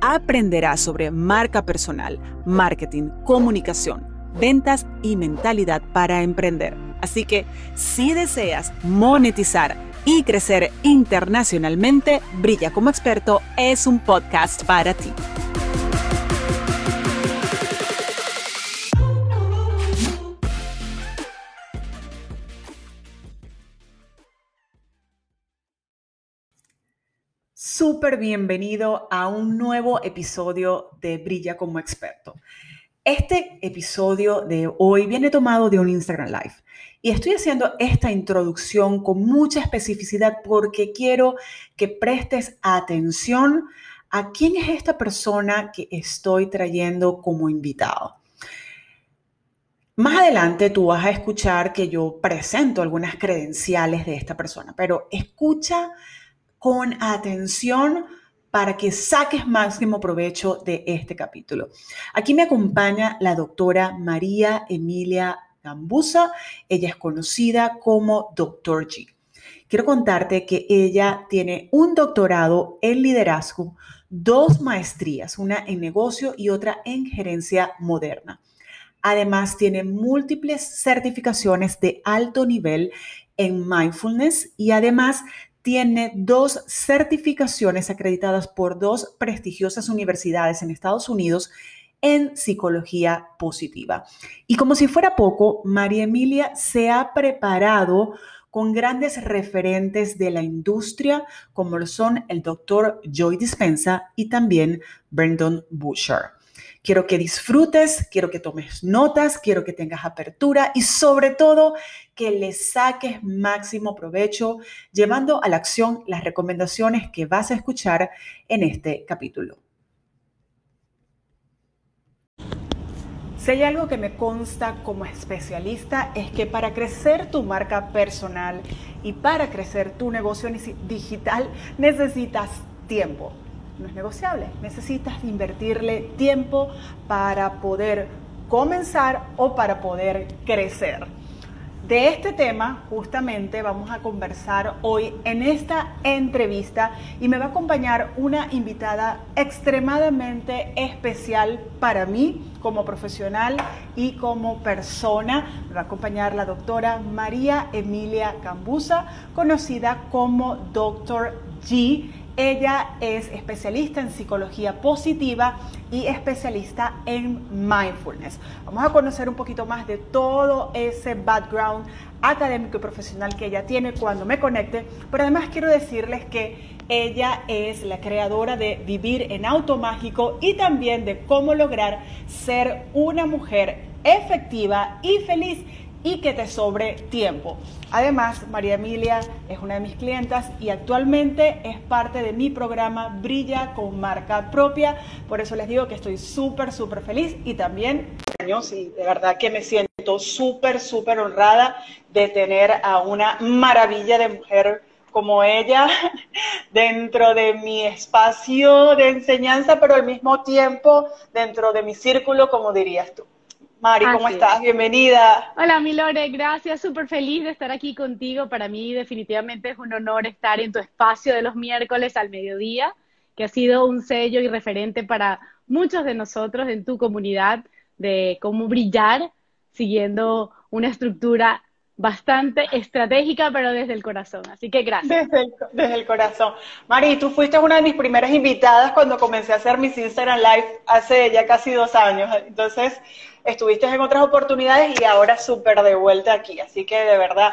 aprenderás sobre marca personal, marketing, comunicación, ventas y mentalidad para emprender. Así que si deseas monetizar y crecer internacionalmente, Brilla como experto es un podcast para ti. Súper bienvenido a un nuevo episodio de Brilla como experto. Este episodio de hoy viene tomado de un Instagram Live y estoy haciendo esta introducción con mucha especificidad porque quiero que prestes atención a quién es esta persona que estoy trayendo como invitado. Más adelante tú vas a escuchar que yo presento algunas credenciales de esta persona, pero escucha con atención para que saques máximo provecho de este capítulo. Aquí me acompaña la doctora María Emilia Gambusa. Ella es conocida como Dr. G. Quiero contarte que ella tiene un doctorado en liderazgo, dos maestrías, una en negocio y otra en gerencia moderna. Además, tiene múltiples certificaciones de alto nivel en mindfulness y además tiene dos certificaciones acreditadas por dos prestigiosas universidades en Estados Unidos en psicología positiva. Y como si fuera poco, María Emilia se ha preparado con grandes referentes de la industria, como lo son el doctor Joy Dispensa y también Brendan Boucher. Quiero que disfrutes, quiero que tomes notas, quiero que tengas apertura y sobre todo que le saques máximo provecho llevando a la acción las recomendaciones que vas a escuchar en este capítulo. Si hay algo que me consta como especialista es que para crecer tu marca personal y para crecer tu negocio digital necesitas tiempo no es negociable. Necesitas invertirle tiempo para poder comenzar o para poder crecer. De este tema justamente vamos a conversar hoy en esta entrevista y me va a acompañar una invitada extremadamente especial para mí como profesional y como persona. Me va a acompañar la doctora María Emilia Cambusa, conocida como Doctor G ella es especialista en psicología positiva y especialista en mindfulness. Vamos a conocer un poquito más de todo ese background académico y profesional que ella tiene cuando me conecte, pero además quiero decirles que ella es la creadora de Vivir en Auto Mágico y también de cómo lograr ser una mujer efectiva y feliz y que te sobre tiempo. Además, María Emilia es una de mis clientas y actualmente es parte de mi programa Brilla con marca propia. Por eso les digo que estoy súper, súper feliz y también, y de verdad que me siento súper, súper honrada de tener a una maravilla de mujer como ella dentro de mi espacio de enseñanza, pero al mismo tiempo dentro de mi círculo, como dirías tú. Mari, ¿cómo estás? Bienvenida. Hola, Milore, gracias, súper feliz de estar aquí contigo. Para mí definitivamente es un honor estar en tu espacio de los miércoles al mediodía, que ha sido un sello y referente para muchos de nosotros en tu comunidad de cómo brillar siguiendo una estructura bastante estratégica, pero desde el corazón. Así que gracias. Desde el, desde el, corazón. Mari, tú fuiste una de mis primeras invitadas cuando comencé a hacer mis Instagram Live hace ya casi dos años. Entonces, estuviste en otras oportunidades y ahora súper de vuelta aquí. Así que de verdad,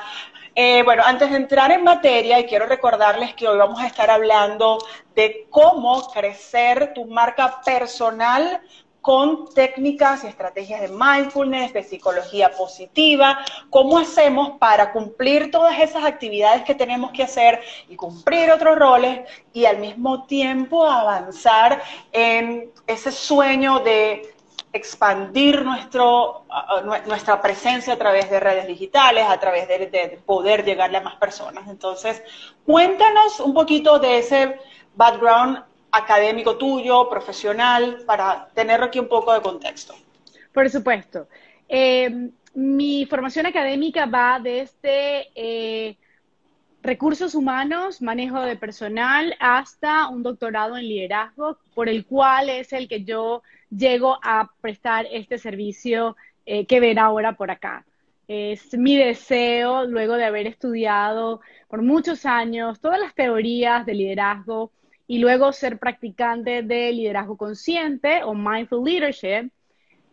eh, bueno, antes de entrar en materia, y quiero recordarles que hoy vamos a estar hablando de cómo crecer tu marca personal con técnicas y estrategias de mindfulness, de psicología positiva, cómo hacemos para cumplir todas esas actividades que tenemos que hacer y cumplir otros roles y al mismo tiempo avanzar en ese sueño de expandir nuestro, nuestra presencia a través de redes digitales, a través de, poder llegarle a más personas. Entonces, cuéntanos un poquito de ese background académico tuyo, profesional, para tener aquí un poco de contexto. Por supuesto. Eh, mi formación académica va desde eh, recursos humanos, manejo de personal, hasta un doctorado en liderazgo, por el cual es el que yo llego a prestar este servicio eh, que ven ahora por acá. Es mi deseo, luego de haber estudiado por muchos años todas las teorías de liderazgo y luego ser practicante de liderazgo consciente o mindful leadership,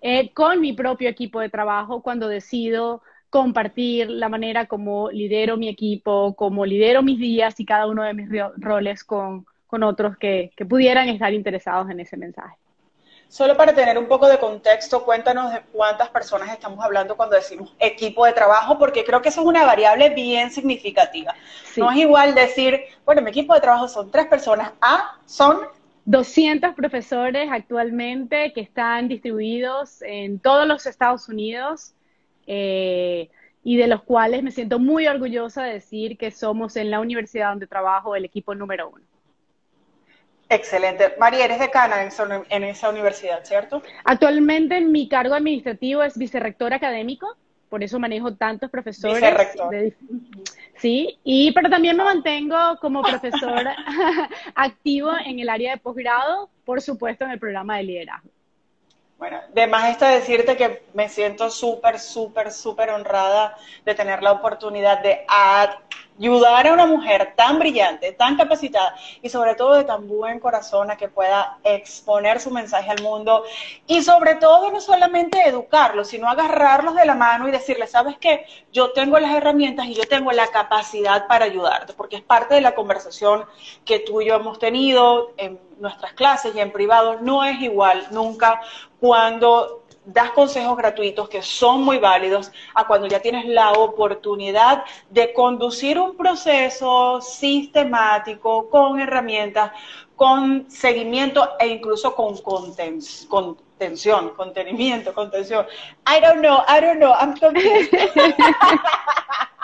eh, con mi propio equipo de trabajo cuando decido compartir la manera como lidero mi equipo, como lidero mis días y cada uno de mis roles con, otros que, pudieran estar interesados en ese mensaje. Solo para tener un poco de contexto, cuéntanos de cuántas personas estamos hablando cuando decimos equipo de trabajo, porque creo que eso es una variable bien significativa. No es igual decir, bueno, mi equipo de trabajo son tres personas, a son 200 profesores actualmente que están distribuidos en todos los Estados Unidos eh, y de los cuales me siento muy orgullosa de decir que somos en la universidad donde trabajo el equipo número uno. Excelente. María, eres decana en, esa universidad, ¿cierto? Actualmente mi cargo administrativo es vicerrector académico, por eso manejo tantos profesores. Vicerrector. sí, y pero también me mantengo como profesor activo en el área de posgrado, por supuesto en el programa de liderazgo. Bueno, de más está decirte que me siento súper, súper, súper honrada de tener la oportunidad de ayudar a una mujer tan brillante, tan capacitada y sobre todo de tan buen corazón a que pueda exponer su mensaje al mundo. Y sobre todo no solamente educarlos, sino agarrarlos de la mano y decirles, sabes qué, yo tengo las herramientas y yo tengo la capacidad para ayudarte, porque es parte de la conversación que tú y yo hemos tenido en nuestras clases y en privado, no es igual nunca cuando das consejos gratuitos que son muy válidos a cuando ya tienes la oportunidad de conducir un proceso sistemático con herramientas, con seguimiento e incluso con contención, contenimiento, contención. I don't know, I don't know, I'm confused.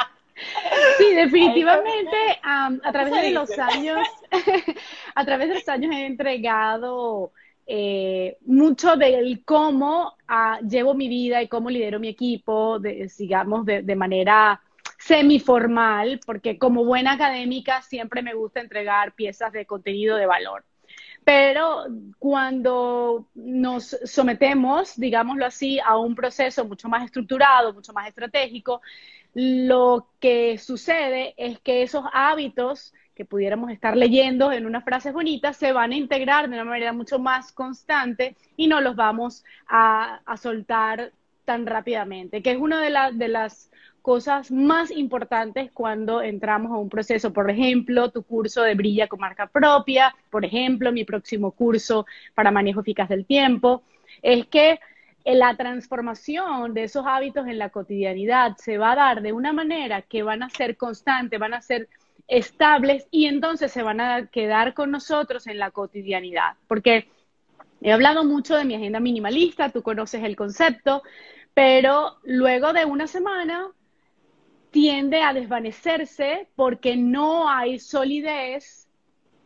Sí, definitivamente a través de los años, a través de los años he entregado eh, mucho del cómo ah, llevo mi vida y cómo lidero mi equipo, digamos, de, manera semiformal, porque como buena académica siempre me gusta entregar piezas de contenido de valor. Pero cuando nos sometemos, digámoslo así, a un proceso mucho más estructurado, mucho más estratégico, lo que sucede es que esos hábitos que pudiéramos estar leyendo en unas frases bonitas, se van a integrar de una manera mucho más constante y no los vamos a, soltar tan rápidamente, que es una de, de las cosas más importantes cuando entramos a un proceso. Por ejemplo, tu curso de Brilla con marca propia, por ejemplo, mi próximo curso para manejo eficaz del tiempo, es que la transformación de esos hábitos en la cotidianidad se va a dar de una manera que van a ser constantes, van a ser estables y entonces se van a quedar con nosotros en la cotidianidad. Porque he hablado mucho de mi agenda minimalista, tú conoces el concepto, pero luego de una semana tiende a desvanecerse porque no hay solidez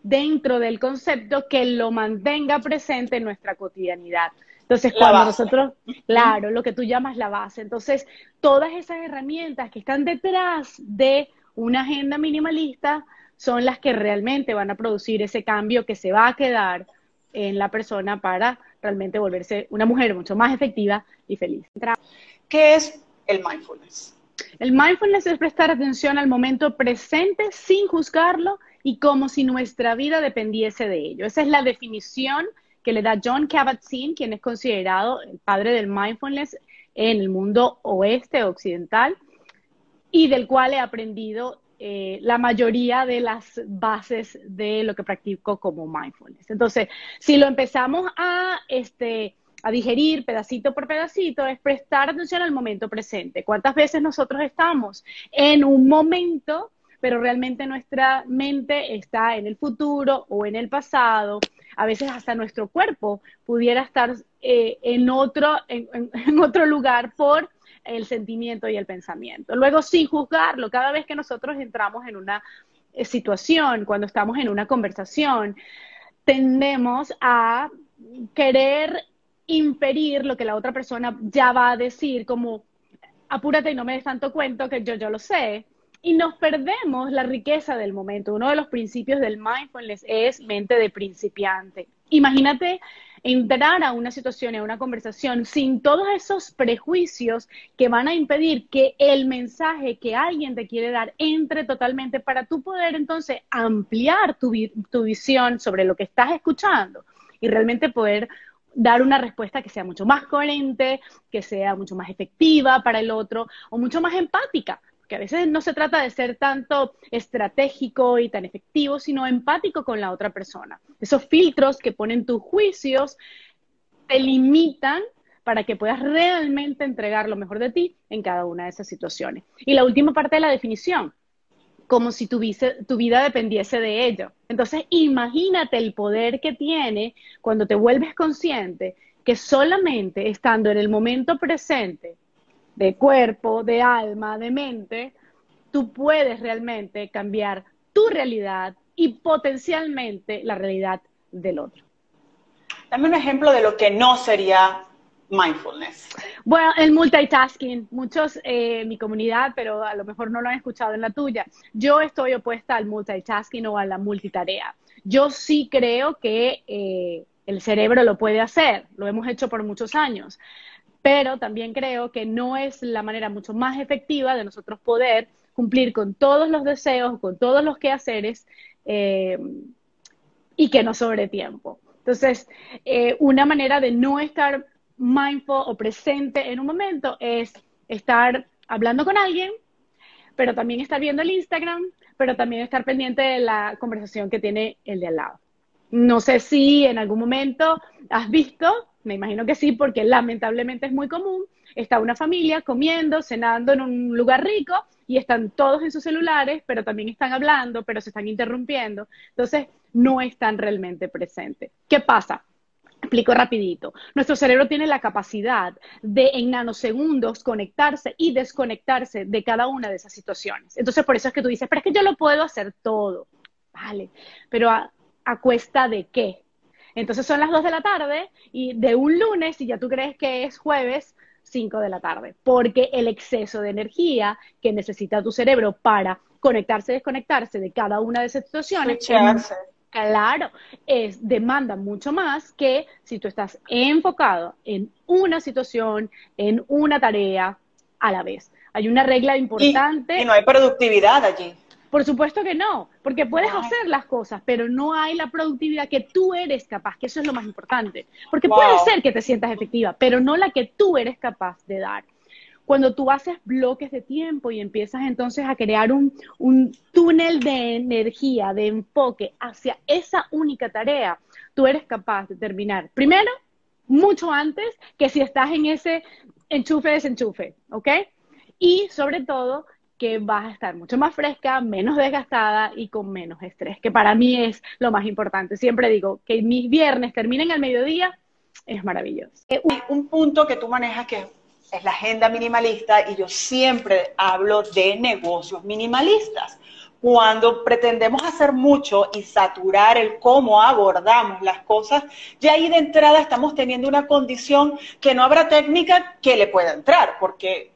dentro del concepto que lo mantenga presente en nuestra cotidianidad. Entonces, cuando nosotros, claro, lo que tú llamas la base, entonces, todas esas herramientas que están detrás de una agenda minimalista son las que realmente van a producir ese cambio que se va a quedar en la persona para realmente volverse una mujer mucho más efectiva y feliz. ¿Qué es el mindfulness? El mindfulness es prestar atención al momento presente sin juzgarlo y como si nuestra vida dependiese de ello. Esa es la definición que le da John Kabat-Zinn, quien es considerado el padre del mindfulness en el mundo oeste occidental y del cual he aprendido eh, la mayoría de las bases de lo que practico como mindfulness. Entonces, si lo empezamos a, este, a digerir pedacito por pedacito, es prestar atención al momento presente. ¿Cuántas veces nosotros estamos en un momento, pero realmente nuestra mente está en el futuro o en el pasado? a veces hasta nuestro cuerpo pudiera estar eh, en, otro, en otro lugar por el sentimiento y el pensamiento. Luego, sin juzgarlo, cada vez que nosotros entramos en una eh, situación, cuando estamos en una conversación, tendemos a querer imperir lo que la otra persona ya va a decir, como apúrate y no me des tanto cuento que yo, yo lo sé. Y nos perdemos la riqueza del momento. Uno de los principios del mindfulness es mente de principiante. Imagínate entrar a una situación, a una conversación, sin todos esos prejuicios que van a impedir que el mensaje que alguien te quiere dar entre totalmente para tú poder entonces ampliar tu, tu visión sobre lo que estás escuchando y realmente poder dar una respuesta que sea mucho más coherente, que sea mucho más efectiva para el otro o mucho más empática, que a veces no se trata de ser tanto estratégico y tan efectivo, sino empático con la otra persona. Esos filtros que ponen tus juicios te limitan para que puedas realmente entregar lo mejor de ti en cada una de esas situaciones. Y la última parte de la definición, como si tu, tu vida dependiese de ello. Entonces, imagínate el poder que tiene cuando te vuelves consciente que solamente estando en el momento presente, de cuerpo, de alma, de mente, tú puedes realmente cambiar tu realidad y potencialmente la realidad del otro. Dame un ejemplo de lo que no sería mindfulness. Bueno, el multitasking, muchos eh, en mi comunidad, pero a lo mejor no lo han escuchado en la tuya. Yo estoy opuesta al multitasking o a la multitarea. Yo sí creo que eh, el cerebro lo puede hacer, lo hemos hecho por muchos años, pero también creo que no es la manera mucho más efectiva de nosotros poder cumplir con todos los deseos, con todos los quehaceres eh, y que no sobre tiempo. Entonces, eh, una manera de no estar mindful o presente en un momento es estar hablando con alguien, pero también estar viendo el Instagram, pero también estar pendiente de la conversación que tiene el de al lado. No sé si en algún momento has visto me imagino que sí, porque lamentablemente es muy común. Está una familia comiendo, cenando en un lugar rico y están todos en sus celulares, pero también están hablando, pero se están interrumpiendo. Entonces, no están realmente presentes. ¿Qué pasa? Explico rapidito. Nuestro cerebro tiene la capacidad de en nanosegundos conectarse y desconectarse de cada una de esas situaciones. Entonces, por eso es que tú dices, pero es que yo lo puedo hacer todo. Vale, pero a, a cuesta de qué? Entonces son las 2 de la tarde y de un lunes, y ya tú crees que es jueves, 5 de la tarde, porque el exceso de energía que necesita tu cerebro para conectarse y desconectarse de cada una de esas situaciones. Claro, es, demanda mucho más que si tú estás enfocado en una situación, en una tarea a la vez. Hay una regla importante. y no hay productividad allí. Por supuesto que no, porque puedes hacer las cosas, pero no hay la productividad que tú eres capaz, que eso es lo más importante. Porque puede ser que te sientas efectiva, pero no la que tú eres capaz de dar. Cuando tú haces bloques de tiempo y empiezas entonces a crear un, un túnel de energía, de enfoque hacia esa única tarea, tú eres capaz de terminar primero mucho antes que si estás en ese enchufe-desenchufe, ¿ok? Y sobre todo, que vas a estar mucho más fresca, menos desgastada y con menos estrés, que para mí es lo más importante. Siempre digo que mis viernes terminen al mediodía, es maravilloso. Eh, un punto que tú manejas que es la agenda minimalista y yo siempre hablo de negocios minimalistas. Cuando pretendemos hacer mucho y saturar el cómo abordamos las cosas, ya ahí de entrada estamos teniendo una condición que no habrá técnica que le pueda entrar, porque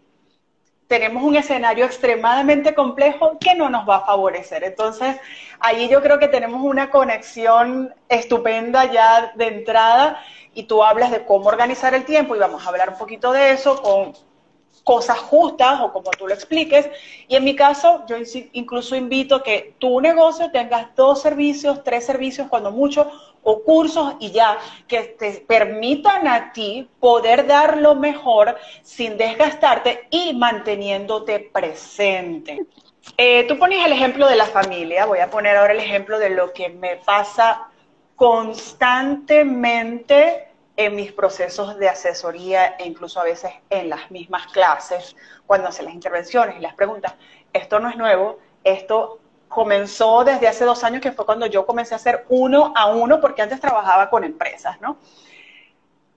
tenemos un escenario extremadamente complejo que no nos va a favorecer. Entonces, ahí yo creo que tenemos una conexión estupenda ya de entrada y tú hablas de cómo organizar el tiempo y vamos a hablar un poquito de eso con cosas justas o como tú lo expliques. Y en mi caso, yo incluso invito que tu negocio tengas dos servicios, tres servicios, cuando mucho, o cursos y ya, que te permitan a ti poder dar lo mejor sin desgastarte y manteniéndote presente. Eh, tú pones el ejemplo de la familia, voy a poner ahora el ejemplo de lo que me pasa constantemente en mis procesos de asesoría e incluso a veces en las mismas clases, cuando hacen las intervenciones y las preguntas. Esto no es nuevo, esto comenzó desde hace dos años, que fue cuando yo comencé a hacer uno a uno, porque antes trabajaba con empresas, ¿no?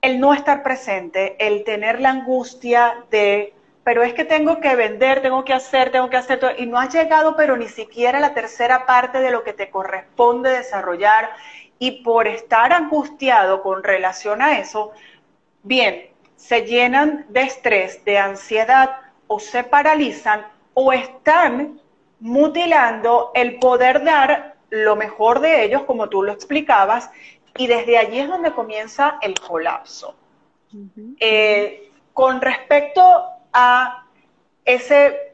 El no estar presente, el tener la angustia de, pero es que tengo que vender, tengo que hacer, tengo que hacer todo, y no has llegado, pero ni siquiera a la tercera parte de lo que te corresponde desarrollar, y por estar angustiado con relación a eso, bien, se llenan de estrés, de ansiedad, o se paralizan, o están mutilando el poder dar lo mejor de ellos, como tú lo explicabas, y desde allí es donde comienza el colapso. Eh, con respecto a ese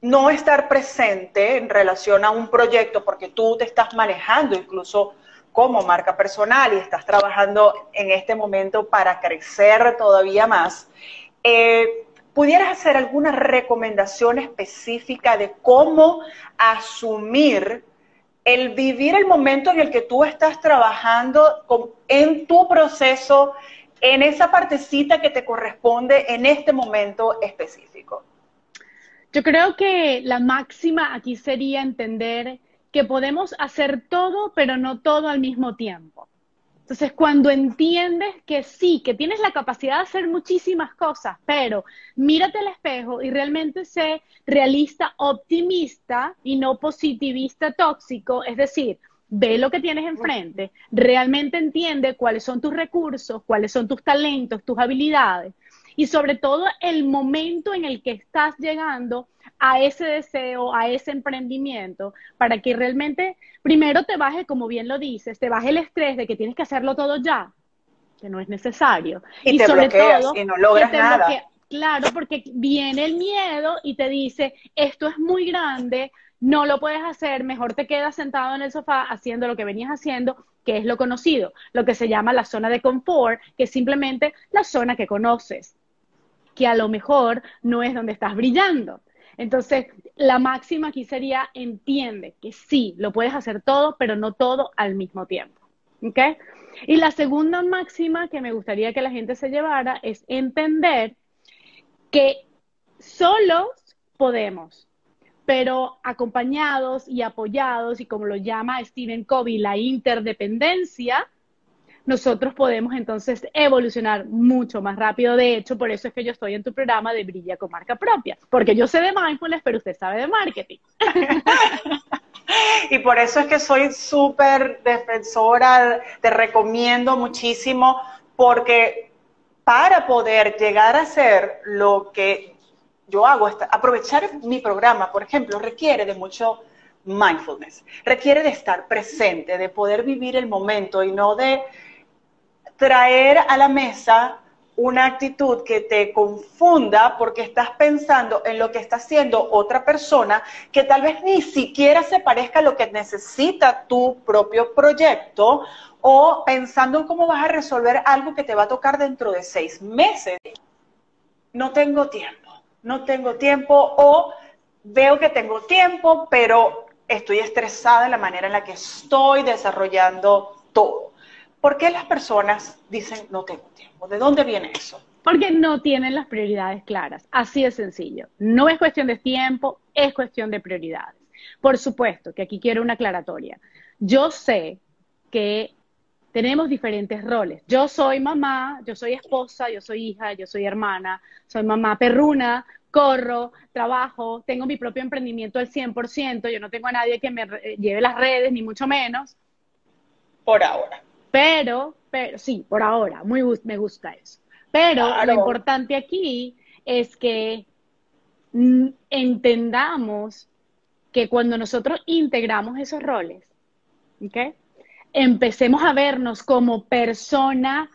no estar presente en relación a un proyecto, porque tú te estás manejando incluso como marca personal y estás trabajando en este momento para crecer todavía más, eh, ¿Pudieras hacer alguna recomendación específica de cómo asumir el vivir el momento en el que tú estás trabajando en tu proceso, en esa partecita que te corresponde en este momento específico? Yo creo que la máxima aquí sería entender que podemos hacer todo, pero no todo al mismo tiempo. Entonces, cuando entiendes que sí, que tienes la capacidad de hacer muchísimas cosas, pero mírate al espejo y realmente sé realista, optimista y no positivista tóxico, es decir, ve lo que tienes enfrente, realmente entiende cuáles son tus recursos, cuáles son tus talentos, tus habilidades y sobre todo el momento en el que estás llegando a ese deseo, a ese emprendimiento, para que realmente primero te baje, como bien lo dices, te baje el estrés de que tienes que hacerlo todo ya, que no es necesario. Y, te sobre todo, y no logras nada. claro, porque viene el miedo y te dice, esto es muy grande, no lo puedes hacer, mejor te quedas sentado en el sofá haciendo lo que venías haciendo, que es lo conocido, lo que se llama la zona de confort, que es simplemente la zona que conoces, que a lo mejor no es donde estás brillando. Entonces, la máxima aquí sería, entiende que sí, lo puedes hacer todo, pero no todo al mismo tiempo. ¿Ok? Y la segunda máxima que me gustaría que la gente se llevara es entender que solos podemos, pero acompañados y apoyados, y como lo llama Stephen Covey, la interdependencia, nosotros podemos entonces evolucionar mucho más rápido. De hecho, por eso es que yo estoy en tu programa de Brilla con marca propia, porque yo sé de mindfulness, pero usted sabe de marketing. y por eso es que soy súper defensora, te recomiendo muchísimo, porque para poder llegar a ser lo que yo hago, aprovechar mi programa, por ejemplo, requiere de mucho mindfulness, requiere de estar presente, de poder vivir el momento y no de traer a la mesa una actitud que te confunda porque estás pensando en lo que está haciendo otra persona que tal vez ni siquiera se parezca a lo que necesita tu propio proyecto o pensando en cómo vas a resolver algo que te va a tocar dentro de seis meses. No tengo tiempo, no tengo tiempo o veo que tengo tiempo, pero estoy estresada en la manera en la que estoy desarrollando todo. ¿Por qué las personas dicen no tengo tiempo? ¿De dónde viene eso? Porque no tienen las prioridades claras. Así de sencillo. No es cuestión de tiempo, es cuestión de prioridades. Por supuesto que aquí quiero una aclaratoria. Yo sé que tenemos diferentes roles. Yo soy mamá, yo soy esposa, yo soy hija, yo soy hermana, soy mamá perruna, corro, trabajo, tengo mi propio emprendimiento al 100%, yo no tengo a nadie que me lleve las redes, ni mucho menos. Por ahora. Pero, pero sí, por ahora, muy me gusta eso. Pero lo importante aquí es que entendamos que cuando nosotros integramos esos roles, ¿okay? empecemos a vernos como persona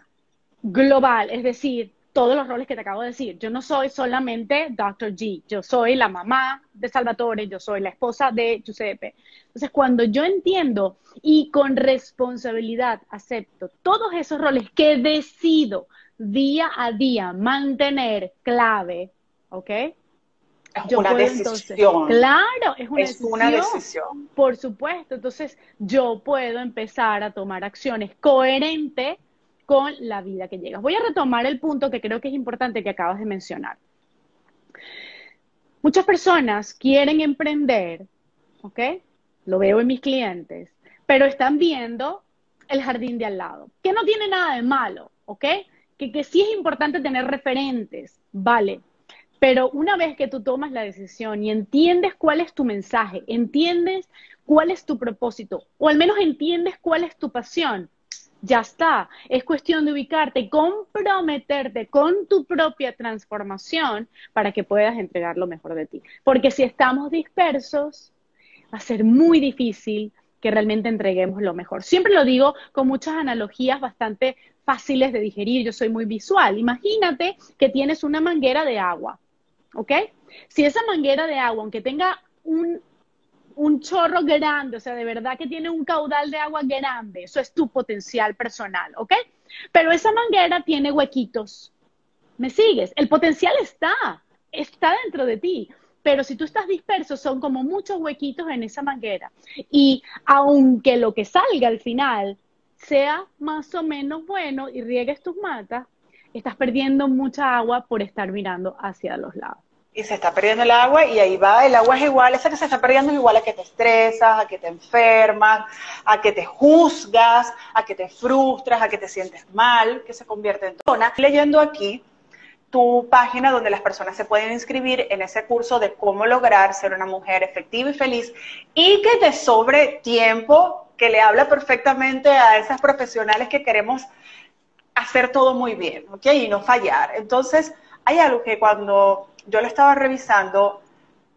global, es decir, todos los roles que te acabo de decir. Yo no soy solamente Dr. G, yo soy la mamá de Salvatore, yo soy la esposa de Giuseppe. Entonces, cuando yo entiendo y con responsabilidad acepto todos esos roles que decido día a día mantener clave, ¿ok? Es una decisión. claro, es, una, es una decisión. Por supuesto. Entonces, yo puedo empezar a tomar acciones coherentes con la vida que llegas. Voy a retomar el punto que creo que es importante que acabas de mencionar. Muchas personas quieren emprender, ¿ok? lo veo en mis clientes, pero están viendo el jardín de al lado, que no tiene nada de malo, ¿ok? Que, que sí es importante tener referentes, vale, pero una vez que tú tomas la decisión y entiendes cuál es tu mensaje, entiendes cuál es tu propósito, o al menos entiendes cuál es tu pasión, ya está. Es cuestión de ubicarte, comprometerte con tu propia transformación para que puedas entregar lo mejor de ti. Porque si estamos dispersos, va a ser muy difícil que realmente entreguemos lo mejor. Siempre lo digo con muchas analogías bastante fáciles de digerir. Yo soy muy visual. Imagínate que tienes una manguera de agua, ¿ok? Si esa manguera de agua, aunque tenga un un chorro grande, o sea, de verdad que tiene un caudal de agua grande, eso es tu potencial personal, ¿ok? Pero esa manguera tiene huequitos. ¿Me sigues? El potencial está, está dentro de ti. Pero si tú estás disperso, son como muchos huequitos en esa manguera. Y aunque lo que salga al final sea más o menos bueno y riegues tus matas, estás perdiendo mucha agua por estar mirando hacia los lados y se está perdiendo el agua y ahí va, el agua es igual, esa que se está perdiendo es igual a que te estresas, a que te enfermas, a que te juzgas, a que te frustras, a que te sientes mal, que se convierte en zona. Leyendo aquí tu página donde las personas se pueden inscribir en ese curso de cómo lograr ser una mujer efectiva y feliz y que te sobre tiempo, que le habla perfectamente a esas profesionales que queremos hacer todo muy bien, ¿ok? Y no fallar. Entonces, hay algo que cuando yo lo estaba revisando,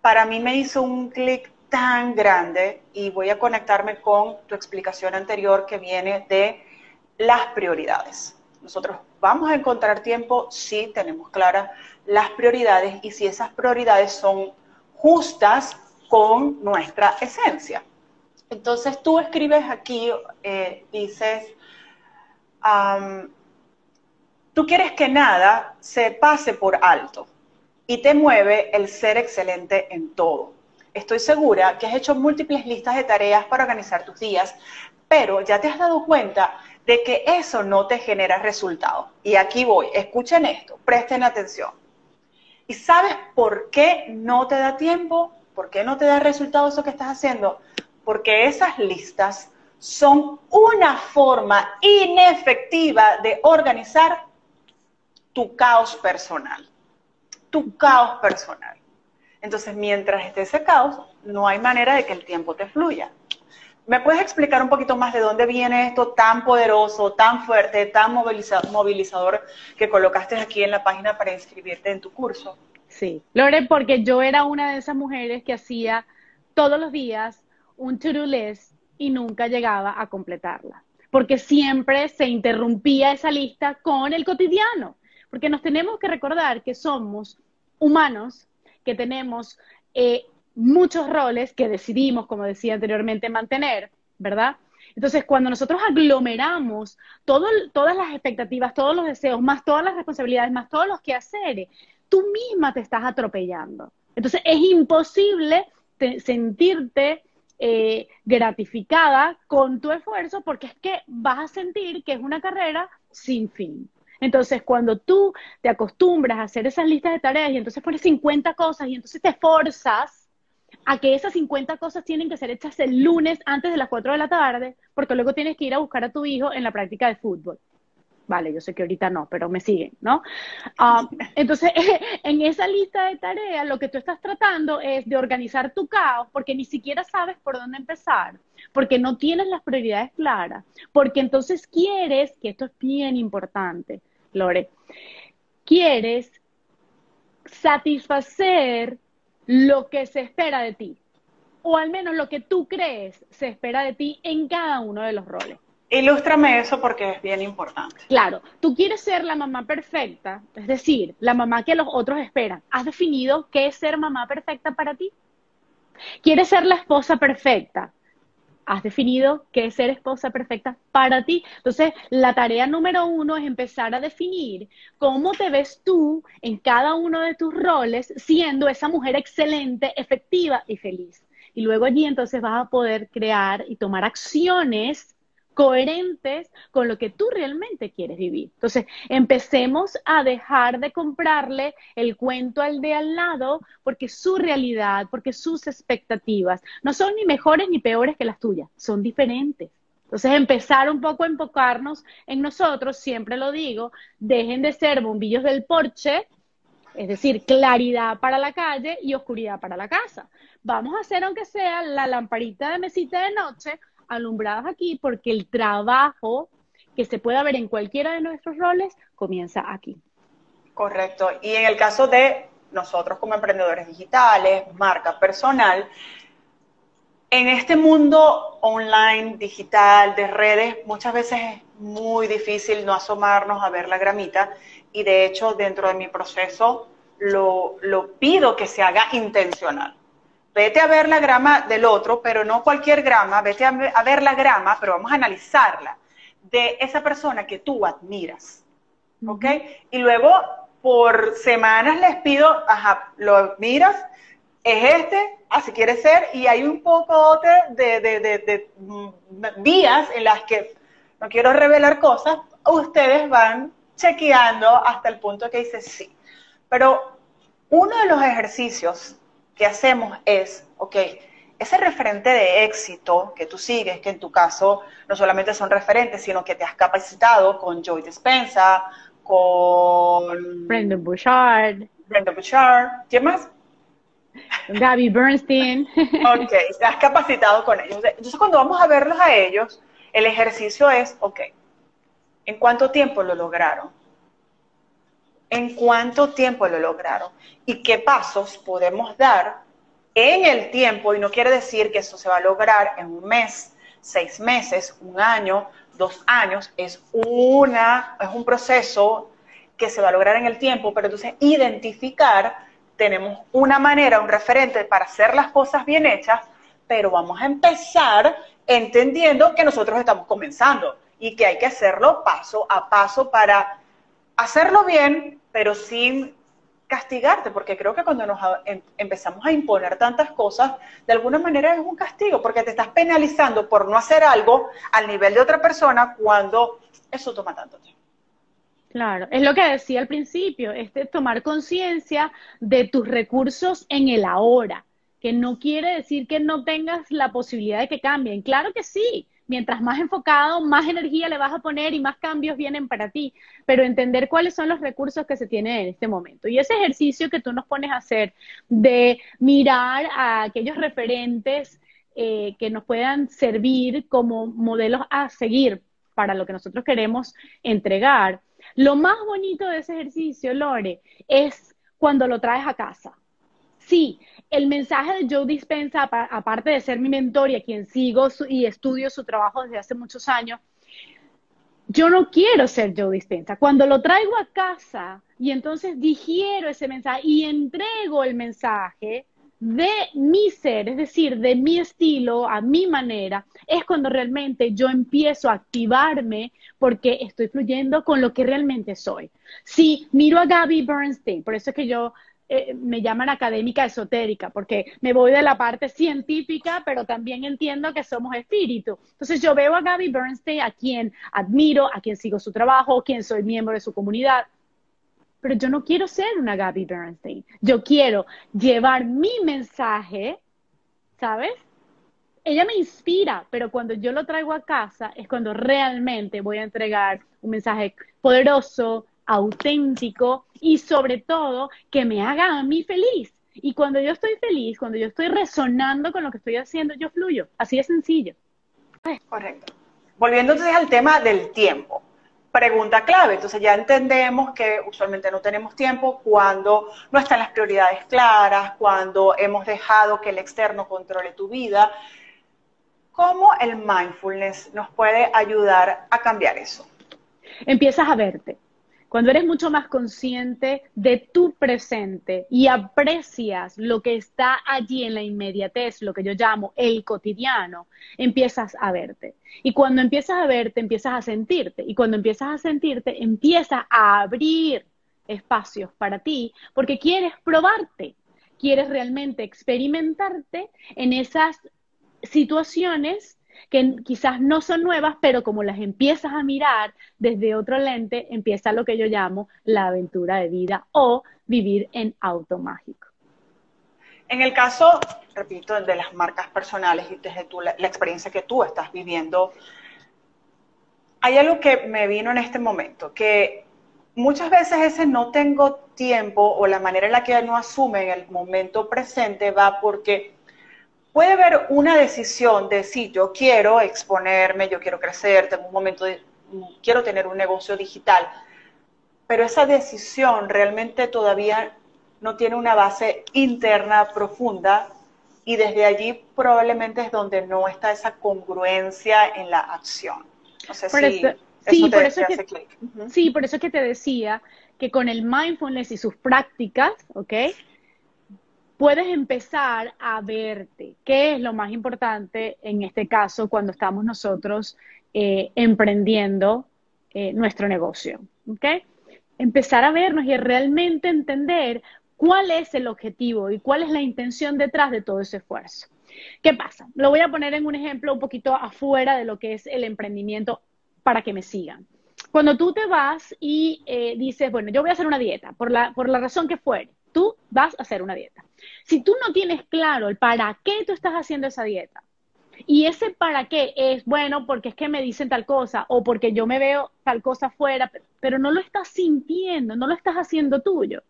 para mí me hizo un clic tan grande y voy a conectarme con tu explicación anterior que viene de las prioridades. Nosotros vamos a encontrar tiempo si tenemos claras las prioridades y si esas prioridades son justas con nuestra esencia. Entonces tú escribes aquí, eh, dices, tú quieres que nada se pase por alto y te mueve el ser excelente en todo. Estoy segura que has hecho múltiples listas de tareas para organizar tus días, pero ya te has dado cuenta de que eso no te genera resultados. Y aquí voy, escuchen esto, presten atención. ¿Y sabes por qué no te da tiempo? ¿Por qué no te da resultado eso que estás haciendo? Porque esas listas son una forma inefectiva de organizar tu caos personal tu caos personal. Entonces, mientras esté ese caos, no hay manera de que el tiempo te fluya. ¿Me puedes explicar un poquito más de dónde viene esto tan poderoso, tan fuerte, tan movilizador que colocaste aquí en la página para inscribirte en tu curso? Sí, Lore, porque yo era una de esas mujeres que hacía todos los días un to-do list y nunca llegaba a completarla, porque siempre se interrumpía esa lista con el cotidiano. Porque nos tenemos que recordar que somos humanos, que tenemos eh, muchos roles que decidimos, como decía anteriormente, mantener, ¿verdad? Entonces, cuando nosotros aglomeramos todas las expectativas, todos los deseos, más todas las responsabilidades, más todos los quehaceres, tú misma te estás atropellando. Entonces, es imposible sentirte eh, gratificada con tu esfuerzo porque es que vas a sentir que es una carrera sin fin. Entonces, cuando tú te acostumbras a hacer esas listas de tareas y entonces pones 50 cosas y entonces te forzas a que esas 50 cosas tienen que ser hechas el lunes antes de las 4 de la tarde, porque luego tienes que ir a buscar a tu hijo en la práctica de fútbol. Vale, yo sé que ahorita no, pero me siguen, ¿no? Ah, entonces, en esa lista de tareas, lo que tú estás tratando es de organizar tu caos, porque ni siquiera sabes por dónde empezar, porque no tienes las prioridades claras, porque entonces quieres, que esto es bien importante, Lore, quieres satisfacer lo que se espera de ti, o al menos lo que tú crees se espera de ti en cada uno de los roles. Ilústrame eso porque es bien importante. Claro, tú quieres ser la mamá perfecta, es decir, la mamá que los otros esperan. ¿Has definido qué es ser mamá perfecta para ti? ¿Quieres ser la esposa perfecta? Has definido qué es ser esposa perfecta para ti. Entonces, la tarea número uno es empezar a definir cómo te ves tú en cada uno de tus roles siendo esa mujer excelente, efectiva y feliz. Y luego allí entonces vas a poder crear y tomar acciones coherentes con lo que tú realmente quieres vivir. Entonces, empecemos a dejar de comprarle el cuento al de al lado porque su realidad, porque sus expectativas no son ni mejores ni peores que las tuyas, son diferentes. Entonces, empezar un poco a enfocarnos en nosotros, siempre lo digo, dejen de ser bombillos del porche, es decir, claridad para la calle y oscuridad para la casa. Vamos a hacer, aunque sea la lamparita de mesita de noche, alumbradas aquí, porque el trabajo que se pueda ver en cualquiera de nuestros roles comienza aquí. Correcto. Y en el caso de nosotros como emprendedores digitales, marca personal, en este mundo online, digital, de redes, muchas veces es muy difícil no asomarnos a ver la gramita y de hecho dentro de mi proceso lo, lo pido que se haga intencional vete a ver la grama del otro, pero no cualquier grama, vete a, ver la grama, pero vamos a analizarla, de esa persona que tú admiras. ¿Ok? Y luego, por semanas les pido, ajá, lo admiras, es este, así quiere ser, y hay un poco de, de, de, de vías en las que no quiero revelar cosas, ustedes van chequeando hasta el punto que dice sí. Pero uno de los ejercicios que hacemos es, ok, ese referente de éxito que tú sigues, que en tu caso no solamente son referentes, sino que te has capacitado con Joy Dispensa, con... Brendan Bouchard. Brendan Bouchard. ¿Quién más? Gaby Bernstein. ok, te has capacitado con ellos. Entonces, cuando vamos a verlos a ellos, el ejercicio es, ok, ¿en cuánto tiempo lo lograron? En cuánto tiempo lo lograron y qué pasos podemos dar en el tiempo, y no quiere decir que eso se va a lograr en un mes, seis meses, un año, dos años, es, una, es un proceso que se va a lograr en el tiempo, pero entonces identificar, tenemos una manera, un referente para hacer las cosas bien hechas, pero vamos a empezar entendiendo que nosotros estamos comenzando y que hay que hacerlo paso a paso para hacerlo bien, pero sin castigarte, porque creo que cuando nos em, empezamos a imponer tantas cosas, de alguna manera es un castigo, porque te estás penalizando por no hacer algo al nivel de otra persona cuando eso toma tanto tiempo. Claro, es lo que decía al principio, este tomar conciencia de tus recursos en el ahora, que no quiere decir que no tengas la posibilidad de que cambien. Claro que sí, mientras más enfocado, más energía le vas a poner y más cambios vienen para ti, pero entender cuáles son los recursos que se tienen en este momento. Y ese ejercicio que tú nos pones a hacer de mirar a aquellos referentes eh, que nos puedan servir como modelos a seguir para lo que nosotros queremos entregar. Lo más bonito de ese ejercicio, Lore, es cuando lo traes a casa. Sí, el mensaje de Joe Dispensa, aparte de ser mi mentor y a quien sigo y estudio su trabajo desde hace muchos años, yo no quiero ser Joe Dispensa. Cuando lo traigo a casa y entonces digiero ese mensaje y entrego el mensaje de mi ser, es decir, de mi estilo, a mi manera, es cuando realmente yo empiezo a activarme porque estoy fluyendo con lo que realmente soy. Si miro a Gaby Bernstein, por eso es que yo eh, me llaman académica esotérica, porque me voy de la parte científica, pero también entiendo que somos espíritu. Entonces yo veo a Gaby Bernstein, a quien admiro, a quien sigo su trabajo, a quien soy miembro de su comunidad, pero yo no quiero ser una Gaby Bernstein. Yo quiero llevar mi mensaje, ¿sabes? Ella me inspira, pero cuando yo lo traigo a casa es cuando realmente voy a entregar un mensaje poderoso, auténtico y sobre todo que me haga a mí feliz. Y cuando yo estoy feliz, cuando yo estoy resonando con lo que estoy haciendo, yo fluyo. Así de sencillo. Correcto. Volviendo entonces al tema del tiempo. Pregunta clave. Entonces ya entendemos que usualmente no tenemos tiempo cuando no están las prioridades claras, cuando hemos dejado que el externo controle tu vida. ¿Cómo el mindfulness nos puede ayudar a cambiar eso? Empiezas a verte cuando eres mucho más consciente de tu presente y aprecias lo que está allí en la inmediatez, lo que yo llamo el cotidiano, empiezas a verte. Y cuando empiezas a verte, empiezas a sentirte. Y cuando empiezas a sentirte, empiezas a abrir espacios para ti porque quieres probarte, quieres realmente experimentarte en esas situaciones que quizás no son nuevas, pero como las empiezas a mirar desde otro lente, empieza lo que yo llamo la aventura de vida o vivir en auto mágico. En el caso, repito, de las marcas personales y desde la, la experiencia que tú estás viviendo, hay algo que me vino en este momento, que muchas veces ese no tengo tiempo o la manera en la que uno asume en el momento presente va porque puede haber una decisión de si yo quiero exponerme, yo quiero crecer, tengo un momento de, quiero tener un negocio digital, pero esa decisión realmente todavía no tiene una base interna profunda y desde allí probablemente es donde no está esa congruencia en la acción. No sé si sí, por eso que, sí, por eso es que te decía que con el mindfulness y sus prácticas, ¿ok? Puedes empezar a verte, qué es lo más importante en este caso cuando estamos nosotros eh, emprendiendo eh, nuestro negocio, ¿ok? Empezar a vernos y realmente entender cuál es el objetivo y cuál es la intención detrás de todo ese esfuerzo. ¿Qué pasa? Lo voy a poner en un ejemplo un poquito afuera de lo que es el emprendimiento para que me sigan. Cuando tú te vas y eh, dices, bueno, yo voy a hacer una dieta, por la, por la razón que fuere, tú vas a hacer una dieta. Si tú no tienes claro el para qué tú estás haciendo esa dieta, y ese para qué es, bueno, porque es que me dicen tal cosa o porque yo me veo tal cosa afuera, pero no lo estás sintiendo, no lo estás haciendo tuyo.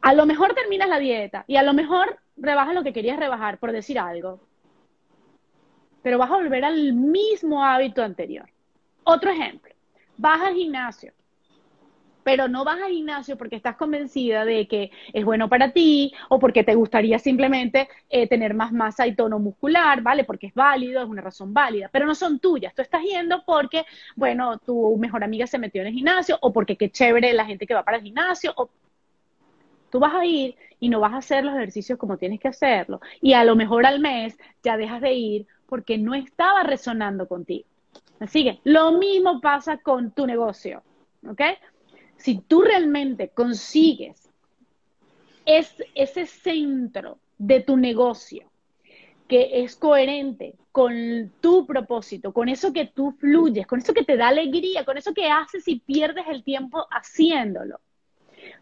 A lo mejor terminas la dieta y a lo mejor rebajas lo que querías rebajar, por decir algo. Pero vas a volver al mismo hábito anterior. Otro ejemplo, vas al gimnasio, pero no vas al gimnasio porque estás convencida de que es bueno para ti o porque te gustaría simplemente eh, tener más masa y tono muscular, ¿vale? Porque es válido, es una razón válida, pero no son tuyas. Tú estás yendo porque, bueno, tu mejor amiga se metió en el gimnasio o porque qué chévere la gente que va para el gimnasio o Tú vas a ir y no vas a hacer los ejercicios como tienes que hacerlo. Y a lo mejor al mes ya dejas de ir porque no estaba resonando contigo. Así que lo mismo pasa con tu negocio. ¿Ok? Si tú realmente consigues es, ese centro de tu negocio que es coherente con tu propósito, con eso que tú fluyes, con eso que te da alegría, con eso que haces y pierdes el tiempo haciéndolo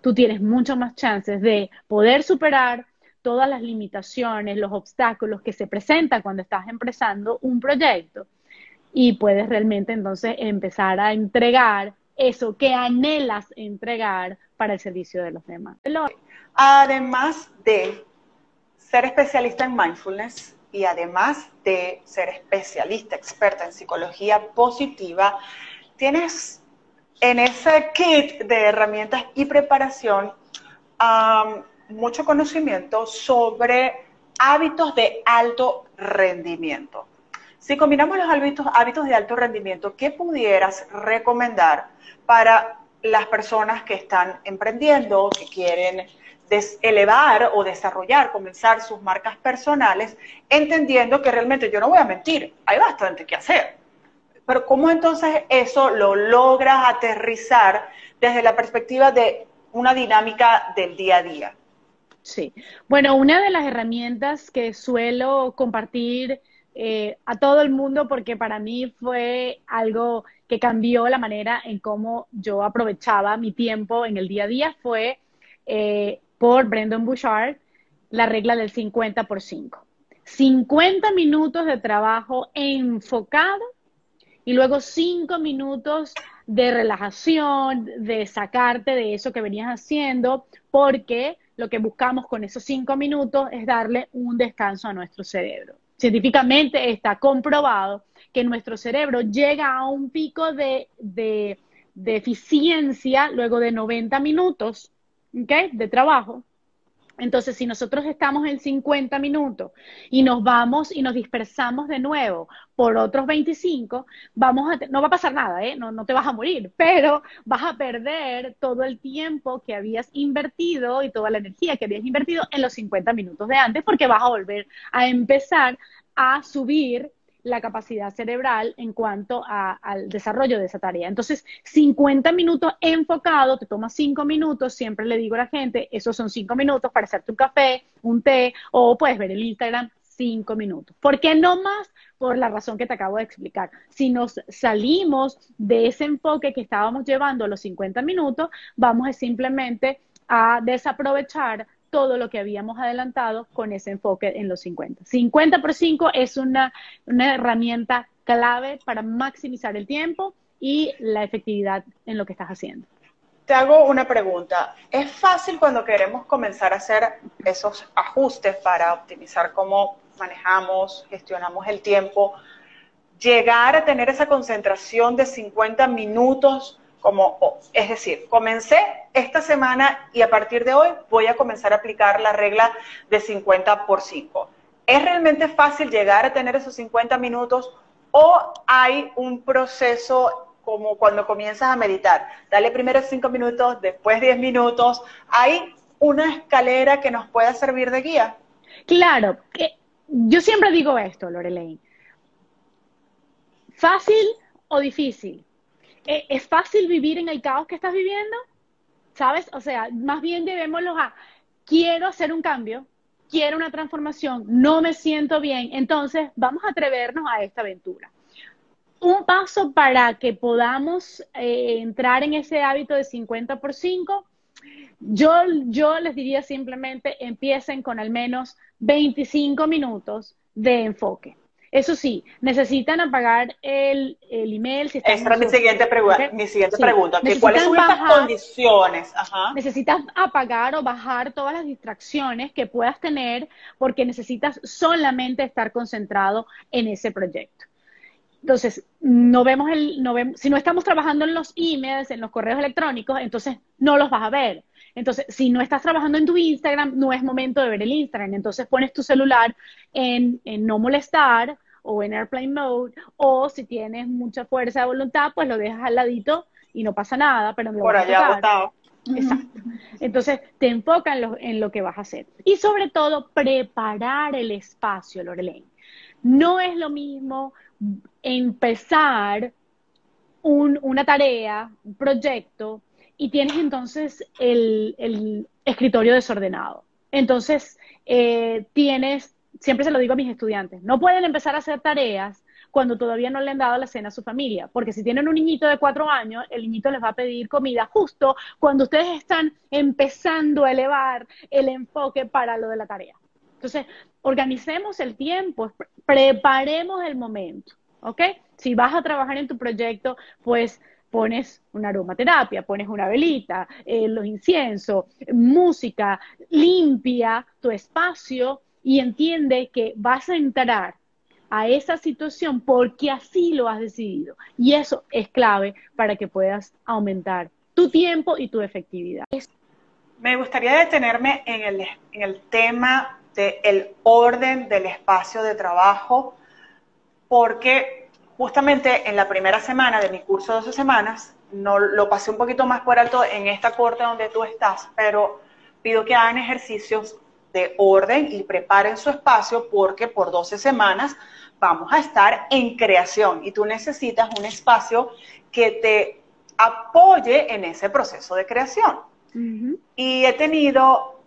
tú tienes mucho más chances de poder superar todas las limitaciones, los obstáculos que se presentan cuando estás empezando un proyecto y puedes realmente entonces empezar a entregar eso que anhelas entregar para el servicio de los demás. Además de ser especialista en mindfulness y además de ser especialista, experta en psicología positiva, tienes en ese kit de herramientas y preparación mucho conocimiento sobre hábitos de alto rendimiento. Si combinamos los hábitos, hábitos de alto rendimiento, ¿qué pudieras recomendar para las personas que están emprendiendo, que quieren elevar o desarrollar, comenzar sus marcas personales, entendiendo que realmente yo no voy a mentir, hay bastante que hacer. Pero ¿cómo entonces eso lo logras aterrizar desde la perspectiva de una dinámica del día a día? Sí. Bueno, una de las herramientas que suelo compartir eh, a todo el mundo, porque para mí fue algo que cambió la manera en cómo yo aprovechaba mi tiempo en el día a día, fue eh, por Brendan Bouchard, la regla del 50 por 5. 50 minutos de trabajo enfocado y luego cinco minutos de relajación, de sacarte de eso que venías haciendo, porque lo que buscamos con esos cinco minutos es darle un descanso a nuestro cerebro. Científicamente está comprobado que nuestro cerebro llega a un pico de, de, eficiencia luego de 90 minutos de trabajo entonces, si nosotros estamos en 50 minutos y nos vamos y nos dispersamos de nuevo por otros 25, vamos a no va a pasar nada, ¿eh? no, no te vas a morir, pero vas a perder todo el tiempo que habías invertido y toda la energía que habías invertido en los 50 minutos de antes, porque vas a volver a empezar a subir la capacidad cerebral en cuanto al desarrollo de esa tarea. Entonces, 50 minutos enfocado, te toma 5 minutos, siempre le digo a la gente, esos son 5 minutos para hacerte un café, un té, o puedes ver el Instagram cinco minutos. ¿Por qué no más? Por la razón que te acabo de explicar. Si nos salimos de ese enfoque que estábamos llevando a los 50 minutos, vamos a simplemente a desaprovechar todo lo que habíamos adelantado con ese enfoque en los 50. 50 por 5 es una, una herramienta clave para maximizar el tiempo y la efectividad en lo que estás haciendo. Te hago una pregunta. ¿Es fácil cuando queremos comenzar a hacer esos ajustes para optimizar cómo manejamos, gestionamos el tiempo, llegar a tener esa concentración de 50 minutos como, es decir, comencé esta semana y a partir de hoy voy a comenzar a aplicar la regla de 50 por 5. ¿Es realmente fácil llegar a tener esos 50 minutos o hay un proceso como cuando comienzas a meditar. Dale primero 5 minutos, después 10 minutos. ¿Hay una escalera que nos pueda servir de guía? Claro, yo siempre digo esto, Lorelaine. ¿Fácil o difícil? ¿E-, ¿Es fácil vivir en el caos que estás viviendo? ¿Sabes? O sea, más bien debémoslo a, quiero hacer un cambio, quiero una transformación, no me siento bien, entonces vamos a atrevernos a esta aventura un paso para que podamos eh, entrar en ese hábito de 50 por 5, yo, yo les diría simplemente empiecen con al menos 25 minutos de enfoque. Eso sí, necesitan apagar el, el email. Si Esa es mi siguiente, mi siguiente pregunta. ¿Cuáles son estas condiciones? Necesitas apagar o bajar todas las distracciones que puedas tener porque necesitas solamente estar concentrado en ese proyecto. Entonces, no vemos el, no vemos, si no estamos trabajando en los emails, en los correos electrónicos, entonces no los vas a ver. Entonces, si no estás trabajando en tu Instagram, no es momento de ver el Instagram. Entonces pones tu celular en, no molestar o en airplane mode, o si tienes mucha fuerza de voluntad, pues lo dejas al ladito y no pasa nada, pero Por allá botado. Exacto. Entonces, te enfoca en lo, en lo que vas a hacer. Y sobre todo, preparar el espacio, Lorelaine. No es lo mismo empezar una tarea, un proyecto, y tienes entonces el, escritorio desordenado. Entonces, eh, tienes, siempre se lo digo a mis estudiantes, no pueden empezar a hacer tareas cuando todavía no le han dado la cena a su familia, porque si tienen un niñito de cuatro años, el niñito les va a pedir comida justo cuando ustedes están empezando a elevar el enfoque para lo de la tarea. Entonces, organicemos el tiempo, preparemos el momento. ¿ok? Si vas a trabajar en tu proyecto, pues pones una aromaterapia, pones una velita, eh, los inciensos, música, limpia tu espacio y entiende que vas a entrar a esa situación porque así lo has decidido. Y eso es clave para que puedas aumentar tu tiempo y tu efectividad. Me gustaría detenerme en el, en el tema del orden del espacio de trabajo porque justamente en la primera semana de mi curso de 12 semanas, no, lo pasé un poquito más por alto en esta corte donde tú estás, pero pido que hagan ejercicios de orden y preparen su espacio porque por 12 semanas vamos a estar en creación y tú necesitas un espacio que te apoye en ese proceso de creación. Y he tenido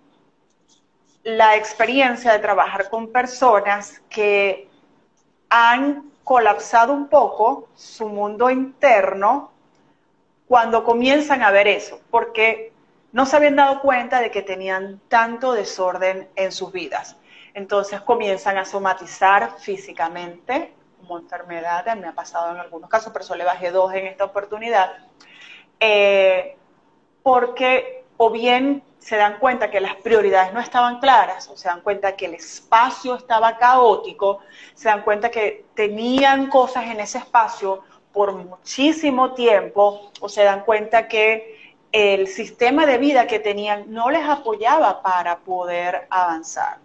la experiencia de trabajar con personas que han colapsado un poco su mundo interno cuando comienzan a ver eso, porque no se habían dado cuenta de que tenían tanto desorden en sus vidas. Entonces comienzan a somatizar físicamente como enfermedad, me ha pasado en algunos casos, pero solo bajé dos en esta oportunidad, eh, porque o bien se dan cuenta que las prioridades no estaban claras, o se dan cuenta que el espacio estaba caótico, se dan cuenta que tenían cosas en ese espacio por muchísimo tiempo, o se dan cuenta que el sistema de vida que tenían no les apoyaba para poder avanzar.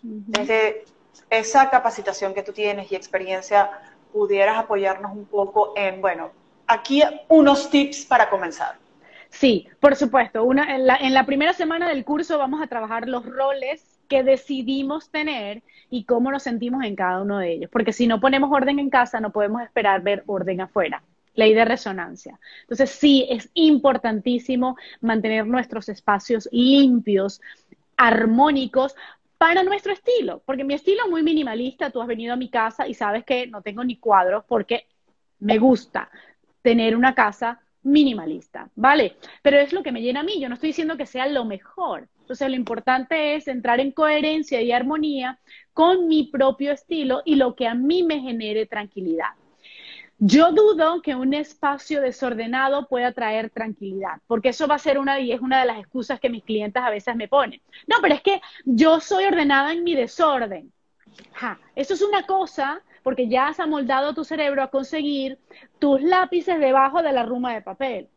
Desde esa capacitación que tú tienes y experiencia, pudieras apoyarnos un poco en, bueno, aquí unos tips para comenzar. Sí, por supuesto. Una, en, la, primera semana del curso vamos a trabajar los roles que decidimos tener y cómo nos sentimos en cada uno de ellos. Porque si no ponemos orden en casa, no podemos esperar ver orden afuera. Ley de resonancia. Entonces, sí, es importantísimo mantener nuestros espacios limpios, armónicos, para nuestro estilo, porque mi estilo es muy minimalista, tú has venido a mi casa y sabes que no tengo ni cuadros porque me gusta tener una casa minimalista, ¿vale? Pero es lo que me llena a mí, yo no estoy diciendo que sea lo mejor. Entonces lo importante es entrar en coherencia y armonía con mi propio estilo y lo que a mí me genere tranquilidad. Yo dudo que un espacio desordenado pueda traer tranquilidad, porque eso va a ser una y es una de las excusas que mis clientes a veces me ponen. No, pero es que yo soy ordenada en mi desorden. eso es una cosa porque ya has amoldado tu cerebro a conseguir tus lápices debajo de la ruma de papel.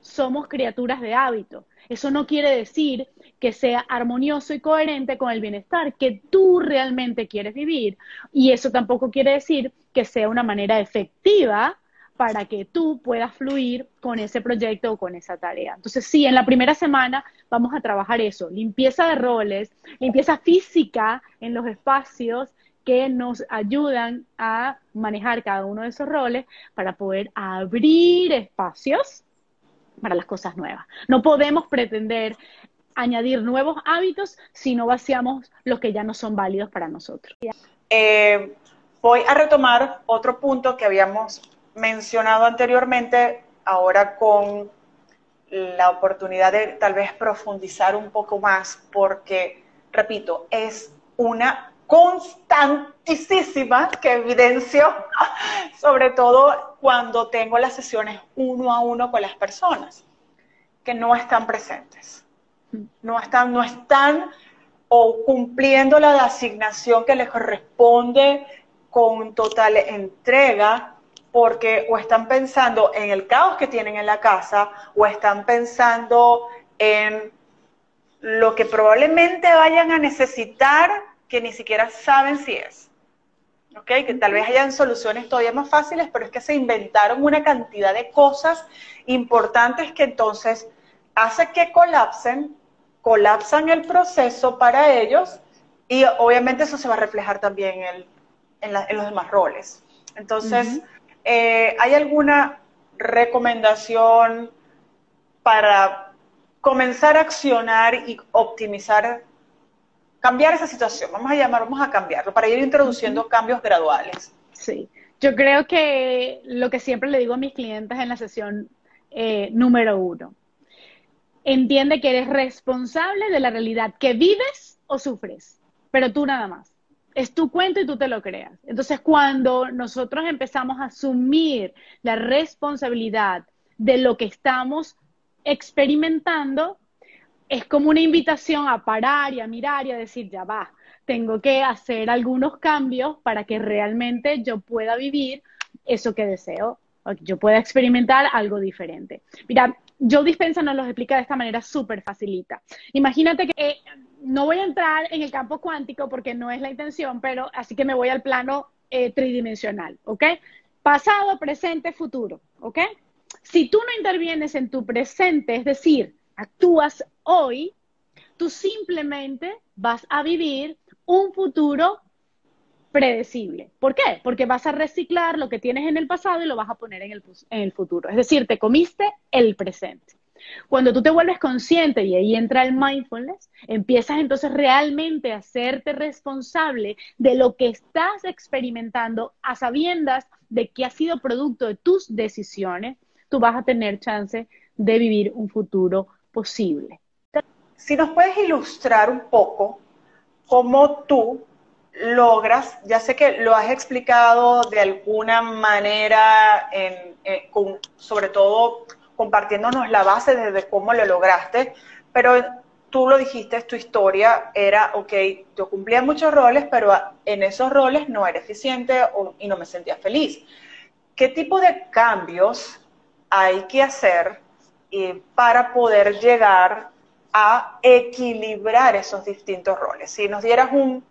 Somos criaturas de hábito. Eso no quiere decir que sea armonioso y coherente con el bienestar que tú realmente quieres vivir. Y eso tampoco quiere decir que sea una manera efectiva para que tú puedas fluir con ese proyecto o con esa tarea. Entonces, sí, en la primera semana vamos a trabajar eso, limpieza de roles, limpieza física en los espacios que nos ayudan a manejar cada uno de esos roles para poder abrir espacios para las cosas nuevas. No podemos pretender añadir nuevos hábitos si no vaciamos los que ya no son válidos para nosotros. Eh, voy a retomar otro punto que habíamos mencionado anteriormente, ahora con la oportunidad de tal vez profundizar un poco más, porque, repito, es una constantísima que evidencio, sobre todo cuando tengo las sesiones uno a uno con las personas que no están presentes, no están, no están o cumpliendo la asignación que les corresponde con total entrega, porque o están pensando en el caos que tienen en la casa o están pensando en lo que probablemente vayan a necesitar que ni siquiera saben si es. ¿Ok? Que tal vez hayan soluciones todavía más fáciles, pero es que se inventaron una cantidad de cosas importantes que entonces hace que colapsen, colapsan el proceso para ellos y obviamente eso se va a reflejar también en, los demás roles. Entonces, eh, ¿hay alguna recomendación para comenzar a accionar y optimizar cambiar esa situación, vamos a llamar, vamos a cambiarlo, para ir introduciendo cambios graduales. Sí, yo creo que lo que siempre le digo a mis clientes en la sesión eh, número uno, entiende que eres responsable de la realidad que vives o sufres, pero tú nada más. Es tu cuento y tú te lo creas. Entonces, cuando nosotros empezamos a asumir la responsabilidad de lo que estamos experimentando, es como una invitación a parar y a mirar y a decir, ya va, tengo que hacer algunos cambios para que realmente yo pueda vivir eso que deseo, o que yo pueda experimentar algo diferente. Mira, Joe Dispensa nos lo explica de esta manera súper facilita. Imagínate que eh, no voy a entrar en el campo cuántico porque no es la intención, pero así que me voy al plano eh, tridimensional, ¿ok? Pasado, presente, futuro, ¿ok? Si tú no intervienes en tu presente, es decir, actúas hoy, tú simplemente vas a vivir un futuro predecible. ¿Por qué? Porque vas a reciclar lo que tienes en el pasado y lo vas a poner en el, futuro. Es decir, te comiste el presente. Cuando tú te vuelves consciente y ahí entra el mindfulness, empiezas entonces realmente a hacerte responsable de lo que estás experimentando a sabiendas de que ha sido producto de tus decisiones, tú vas a tener chance de vivir un futuro posible. Si nos puedes ilustrar un poco cómo tú logras, ya sé que lo has explicado de alguna manera, sobre todo compartiéndonos la base de cómo lo lograste, pero tú lo dijiste, tu historia era, ok, yo cumplía muchos roles, pero en esos roles no era eficiente y no me sentía feliz. ¿Qué tipo de cambios hay que hacer para poder llegar a equilibrar esos distintos roles. Si nos dieras un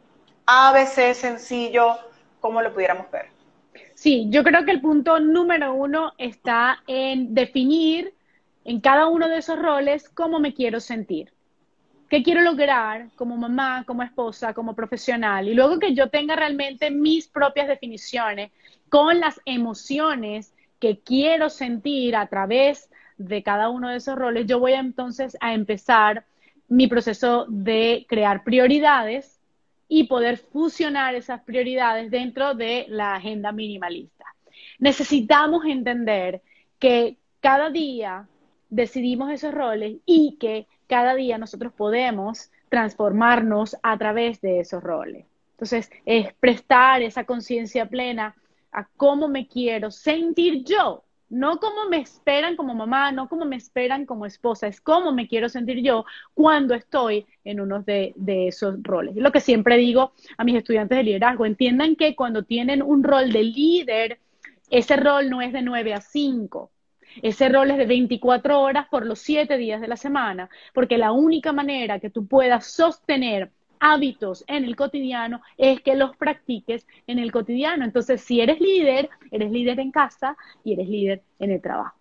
ABC sencillo, ¿cómo lo pudiéramos ver? Sí, yo creo que el punto número uno está en definir en cada uno de esos roles cómo me quiero sentir. ¿Qué quiero lograr como mamá, como esposa, como profesional? Y luego que yo tenga realmente mis propias definiciones con las emociones que quiero sentir a través de cada uno de esos roles, yo voy entonces a empezar mi proceso de crear prioridades y poder fusionar esas prioridades dentro de la agenda minimalista. Necesitamos entender que cada día decidimos esos roles y que cada día nosotros podemos transformarnos a través de esos roles. Entonces, es prestar esa conciencia plena a cómo me quiero sentir yo, no cómo me esperan como mamá, no cómo me esperan como esposa, es cómo me quiero sentir yo cuando estoy en uno de, esos roles. Es lo que siempre digo a mis estudiantes de liderazgo, entiendan que cuando tienen un rol de líder, ese rol no es de 9 a 5, ese rol es de 24 horas por los 7 días de la semana, porque la única manera que tú puedas sostener hábitos en el cotidiano es que los practiques en el cotidiano. Entonces, si eres líder, eres líder en casa y eres líder en el trabajo.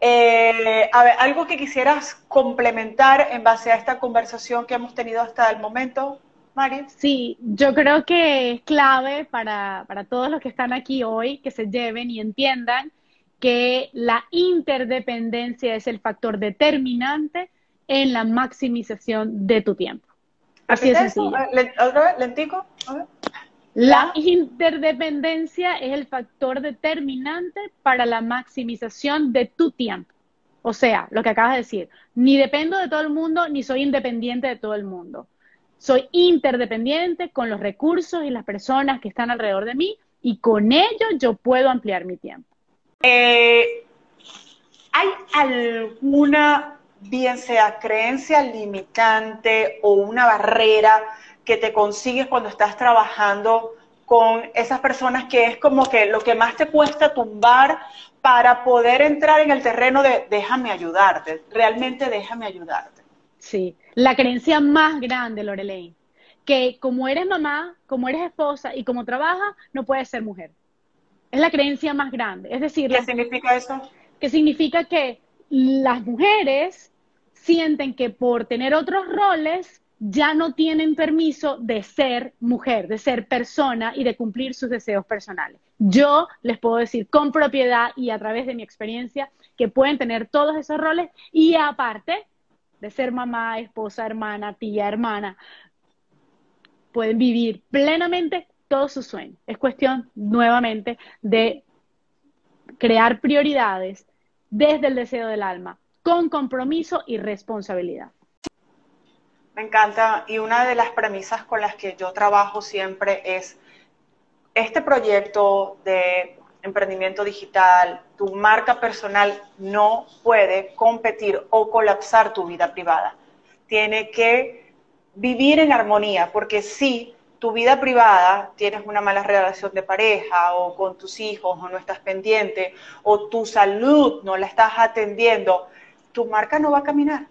Eh, a ver, algo que quisieras complementar en base a esta conversación que hemos tenido hasta el momento. Mari. Sí, yo creo que es clave para, para todos los que están aquí hoy que se lleven y entiendan que la interdependencia es el factor determinante en la maximización de tu tiempo. Así es sencillo. ¿Otra vez? ¿Lentico? La interdependencia es el factor determinante para la maximización de tu tiempo. O sea, lo que acabas de decir, ni dependo de todo el mundo, ni soy independiente de todo el mundo. Soy interdependiente con los recursos y las personas que están alrededor de mí y con ello yo puedo ampliar mi tiempo. Eh, ¿Hay alguna, bien sea creencia limitante o una barrera que te consigues cuando estás trabajando con esas personas que es como que lo que más te cuesta tumbar para poder entrar en el terreno de déjame ayudarte, realmente déjame ayudarte? Sí, la creencia más grande, Lorelei, que como eres mamá, como eres esposa y como trabajas, no puedes ser mujer. Es la creencia más grande. Es decir, ¿qué significa eso? Que significa que las mujeres sienten que por tener otros roles ya no tienen permiso de ser mujer, de ser persona y de cumplir sus deseos personales. Yo les puedo decir con propiedad y a través de mi experiencia que pueden tener todos esos roles y aparte de ser mamá, esposa, hermana, tía, hermana, pueden vivir plenamente todos sus sueños. Es cuestión nuevamente de crear prioridades desde el deseo del alma, con compromiso y responsabilidad. Me encanta y una de las premisas con las que yo trabajo siempre es este proyecto de emprendimiento digital, tu marca personal no puede competir o colapsar tu vida privada. Tiene que vivir en armonía, porque si tu vida privada tienes una mala relación de pareja o con tus hijos o no estás pendiente o tu salud no la estás atendiendo, tu marca no va a caminar.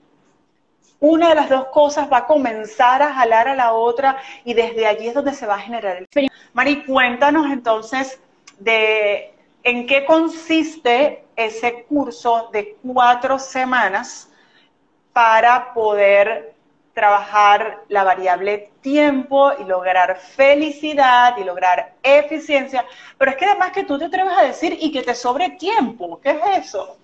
Una de las dos cosas va a comenzar a jalar a la otra y desde allí es donde se va a generar el... Mari, cuéntanos entonces de en qué consiste ese curso de cuatro semanas para poder trabajar la variable tiempo y lograr felicidad y lograr eficiencia. Pero es que además que tú te atreves a decir y que te sobre tiempo. ¿Qué es eso?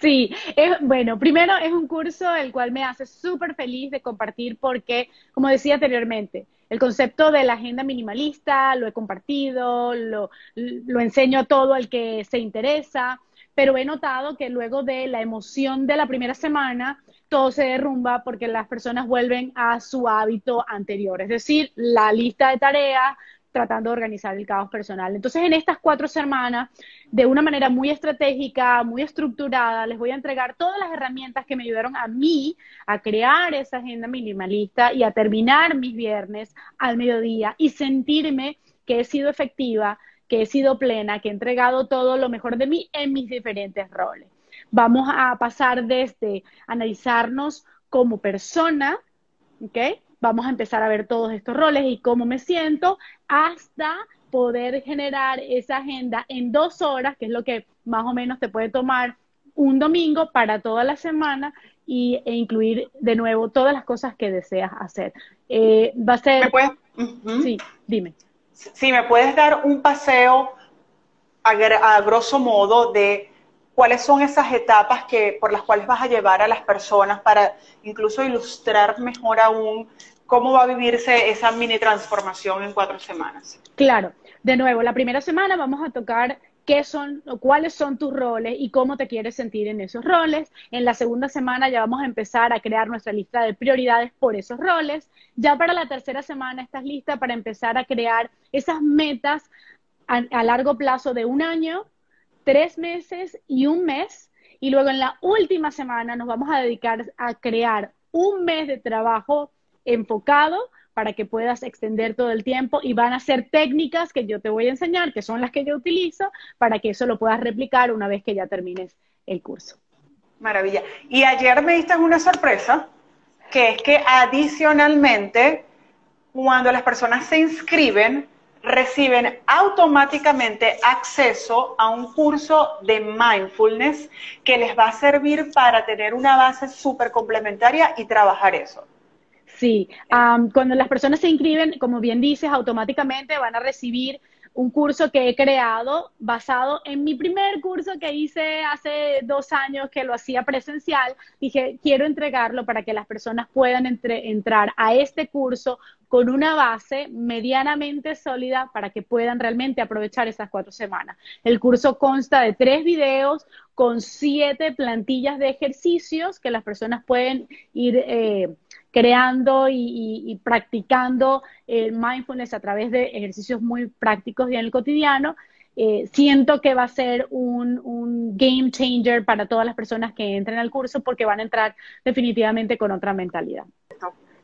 Sí, bueno, primero es un curso el cual me hace súper feliz de compartir porque, como decía anteriormente, el concepto de la agenda minimalista lo he compartido, lo, lo enseño a todo el que se interesa, pero he notado que luego de la emoción de la primera semana, todo se derrumba porque las personas vuelven a su hábito anterior, es decir, la lista de tareas, tratando de organizar el caos personal. Entonces, en estas cuatro semanas, de una manera muy estratégica, muy estructurada, les voy a entregar todas las herramientas que me ayudaron a mí a crear esa agenda minimalista y a terminar mis viernes al mediodía y sentirme que he sido efectiva, que he sido plena, que he entregado todo lo mejor de mí en mis diferentes roles. Vamos a pasar desde analizarnos como persona, ¿ok? vamos a empezar a ver todos estos roles y cómo me siento, hasta poder generar esa agenda en dos horas, que es lo que más o menos te puede tomar un domingo para toda la semana y, e incluir de nuevo todas las cosas que deseas hacer. Eh, va a ser... Sí, dime. Si me puedes dar un paseo a, a grosso modo de cuáles son esas etapas que, por las cuales vas a llevar a las personas para incluso ilustrar mejor aún cómo va a vivirse esa mini transformación en cuatro semanas. Claro, de nuevo, la primera semana vamos a tocar qué son o cuáles son tus roles y cómo te quieres sentir en esos roles. En la segunda semana ya vamos a empezar a crear nuestra lista de prioridades por esos roles. Ya para la tercera semana estás lista para empezar a crear esas metas a, largo plazo de un año, tres meses y un mes. Y luego en la última semana nos vamos a dedicar a crear un mes de trabajo enfocado para que puedas extender todo el tiempo y van a ser técnicas que yo te voy a enseñar, que son las que yo utilizo, para que eso lo puedas replicar una vez que ya termines el curso. Maravilla. Y ayer me diste una sorpresa, que es que adicionalmente, cuando las personas se inscriben, reciben automáticamente acceso a un curso de mindfulness que les va a servir para tener una base súper complementaria y trabajar eso. Sí, cuando las personas se inscriben, como bien dices, automáticamente van a recibir un curso que he creado basado en mi primer curso que hice hace dos años que lo hacía presencial. Dije, quiero entregarlo para que las personas puedan entrar a este curso con una base medianamente sólida para que puedan realmente aprovechar esas cuatro semanas. El curso consta de tres videos con siete plantillas de ejercicios que las personas pueden ir... Eh, creando y, practicando el mindfulness a través de ejercicios muy prácticos y en el cotidiano. Eh, siento que va a ser un, un, game changer para todas las personas que entren al curso porque van a entrar definitivamente con otra mentalidad.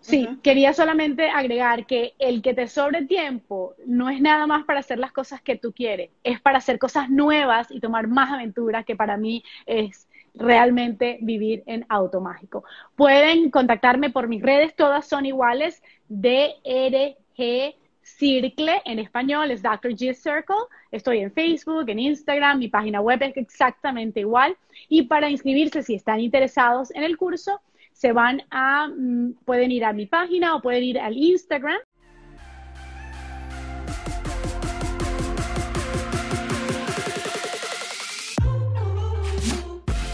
Sí, quería solamente agregar que el que te sobre tiempo no es nada más para hacer las cosas que tú quieres, es para hacer cosas nuevas y tomar más aventuras, que para mí es realmente vivir en automágico. Pueden contactarme por mis redes, todas son iguales, DRG Circle, en español es Dr. G Circle. Estoy en Facebook, en Instagram, mi página web es exactamente igual. Y para inscribirse, si están interesados en el curso, se van a, mm, pueden ir a mi página o pueden ir al Instagram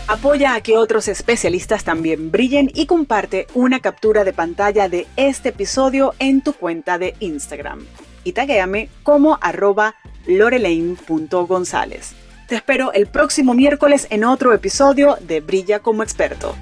Apoya a que otros especialistas también brillen y comparte una captura de pantalla de este episodio en tu cuenta de Instagram. Y taguéame como arroba. Te espero el próximo miércoles en otro episodio de Brilla como experto.